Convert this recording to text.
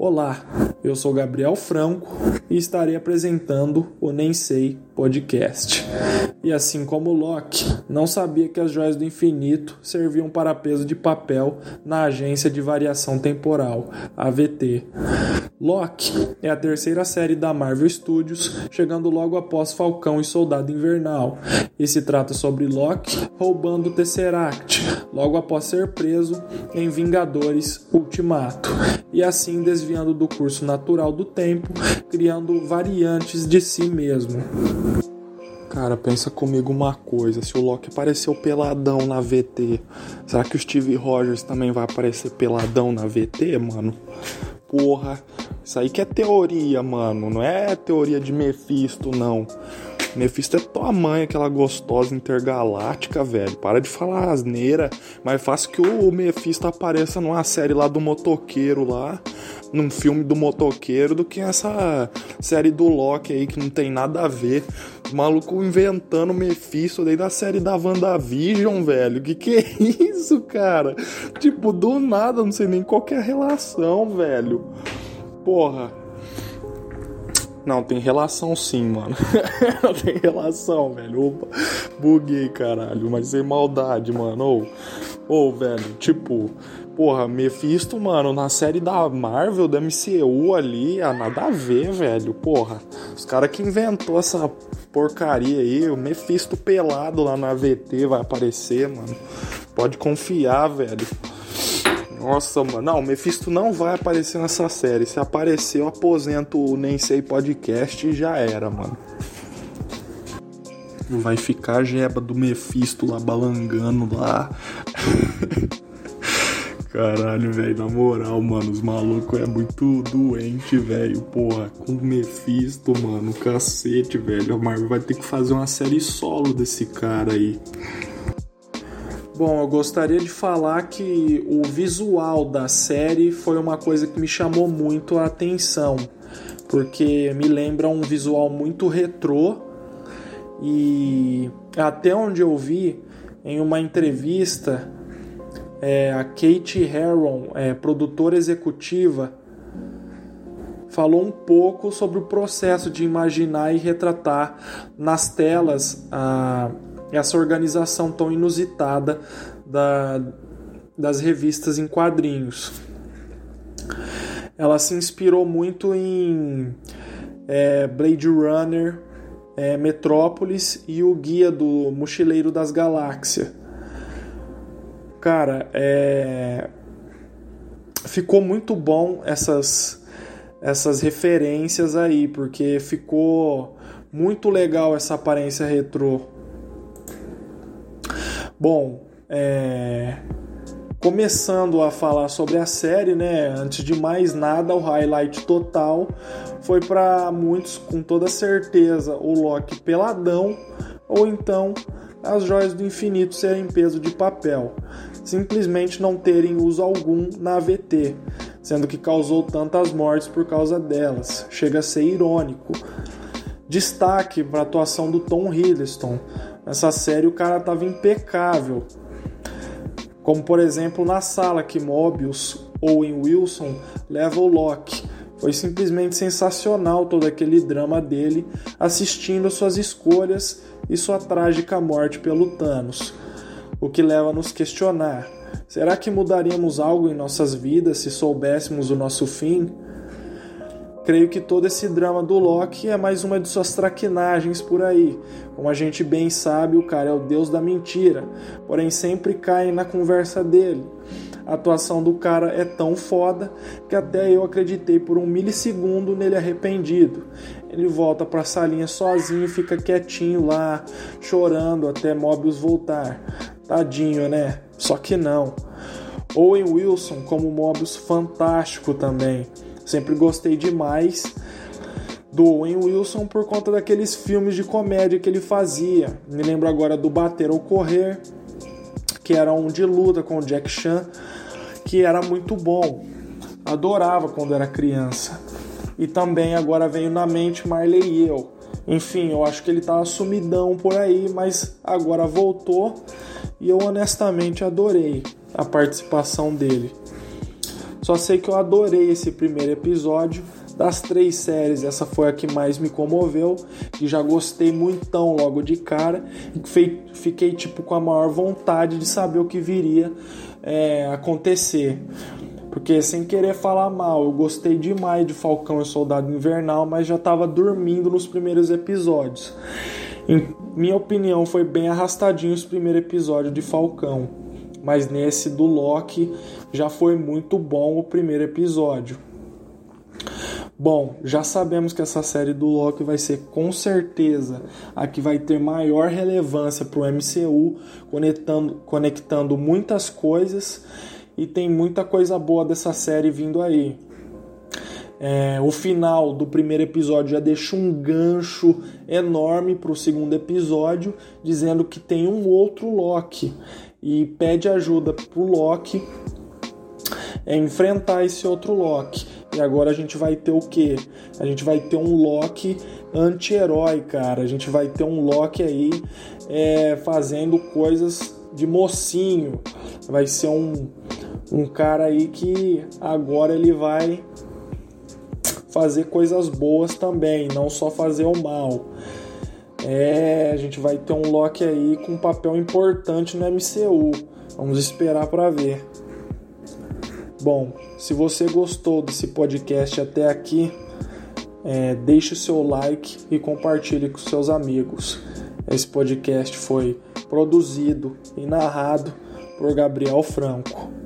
Olá, eu sou Gabriel Franco e estarei apresentando o Nem Sei Podcast. E assim como Locke, não sabia que as joias do infinito serviam para peso de papel na Agência de Variação Temporal, AVT. Locke é a terceira série da Marvel Studios, chegando logo após Falcão e Soldado Invernal, e se trata sobre Locke roubando o Tesseract, logo após ser preso em Vingadores Ultimato, e assim desviando do curso natural do tempo, criando variantes de si mesmo. Cara, pensa comigo uma coisa: se o Loki apareceu peladão na VT, será que o Steve Rogers também vai aparecer peladão na VT, mano? Porra, isso aí que é teoria, mano. Não é teoria de Mephisto, não. Mephisto é tua mãe, aquela gostosa intergaláctica, velho. Para de falar asneira. Mais fácil que o Mephisto apareça numa série lá do motoqueiro lá. Num filme do motoqueiro do que essa série do Loki aí que não tem nada a ver. O maluco inventando Mephisto daí da série da WandaVision, velho. Que que é isso, cara? Tipo, do nada, não sei nem qual é a relação, velho. Porra. Não, tem relação sim, mano. tem relação, velho. Opa, buguei, caralho. Mas sem maldade, mano. Ô, oh, oh, velho, tipo, porra, Mephisto, mano, na série da Marvel, da MCU ali, ah, nada a ver, velho. Porra, os caras que inventou essa porcaria aí, o Mephisto pelado lá na VT vai aparecer, mano. Pode confiar, velho. Nossa, mano. Não, o Mephisto não vai aparecer nessa série. Se aparecer, eu aposento o Nem Sei Podcast e já era, mano. Vai ficar a jeba do Mephisto lá balangando lá. Caralho, velho, na moral, mano, os malucos é muito doente, velho. Porra, com o Mephisto, mano, cacete, velho. A Marvel vai ter que fazer uma série solo desse cara aí. Bom, eu gostaria de falar que o visual da série foi uma coisa que me chamou muito a atenção, porque me lembra um visual muito retrô e até onde eu vi em uma entrevista é, a Kate Herron, é, produtora executiva, falou um pouco sobre o processo de imaginar e retratar nas telas a essa organização tão inusitada da, das revistas em quadrinhos. Ela se inspirou muito em é, Blade Runner, é, Metrópolis e o Guia do Mochileiro das Galáxias. Cara, é... ficou muito bom essas, essas referências aí, porque ficou muito legal essa aparência retrô. Bom, é... começando a falar sobre a série, né? Antes de mais nada, o highlight total foi para muitos, com toda certeza, o Loki peladão ou então as joias do infinito serem peso de papel, simplesmente não terem uso algum na AVT, sendo que causou tantas mortes por causa delas. Chega a ser irônico. Destaque para a atuação do Tom Hiddleston, Nessa série o cara tava impecável. Como por exemplo na sala que Mobius ou em Wilson leva o Loki. Foi simplesmente sensacional todo aquele drama dele assistindo suas escolhas e sua trágica morte pelo Thanos. O que leva a nos questionar: será que mudaríamos algo em nossas vidas se soubéssemos o nosso fim? Creio que todo esse drama do Loki é mais uma de suas traquinagens por aí. Como a gente bem sabe, o cara é o deus da mentira, porém sempre cai na conversa dele. A atuação do cara é tão foda que até eu acreditei por um milissegundo nele arrependido. Ele volta pra salinha sozinho e fica quietinho lá, chorando até Mobius voltar. Tadinho, né? Só que não. Owen Wilson como Mobius fantástico também. Sempre gostei demais do Owen Wilson por conta daqueles filmes de comédia que ele fazia. Me lembro agora do Bater ou Correr, que era um de luta com o Jack Chan, que era muito bom. Adorava quando era criança. E também agora veio na mente Marley e eu. Enfim, eu acho que ele tava sumidão por aí, mas agora voltou e eu honestamente adorei a participação dele. Só sei que eu adorei esse primeiro episódio. Das três séries, essa foi a que mais me comoveu, e já gostei muito logo de cara, fiquei tipo com a maior vontade de saber o que viria é, acontecer. Porque sem querer falar mal, eu gostei demais de Falcão e Soldado Invernal, mas já estava dormindo nos primeiros episódios. Em minha opinião, foi bem arrastadinho os primeiros episódios de Falcão, mas nesse do Loki já foi muito bom o primeiro episódio. Bom, já sabemos que essa série do Loki vai ser com certeza a que vai ter maior relevância para o MCU, conectando, conectando muitas coisas e tem muita coisa boa dessa série vindo aí. É, o final do primeiro episódio já deixa um gancho enorme para o segundo episódio, dizendo que tem um outro Loki e pede ajuda para o Loki é enfrentar esse outro Loki. E agora a gente vai ter o que? A gente vai ter um Loki anti-herói, cara. A gente vai ter um Loki aí é, fazendo coisas de mocinho. Vai ser um, um cara aí que agora ele vai fazer coisas boas também, não só fazer o mal. É, a gente vai ter um Loki aí com um papel importante no MCU. Vamos esperar para ver. Bom, se você gostou desse podcast até aqui, é, deixe o seu like e compartilhe com seus amigos. Esse podcast foi produzido e narrado por Gabriel Franco.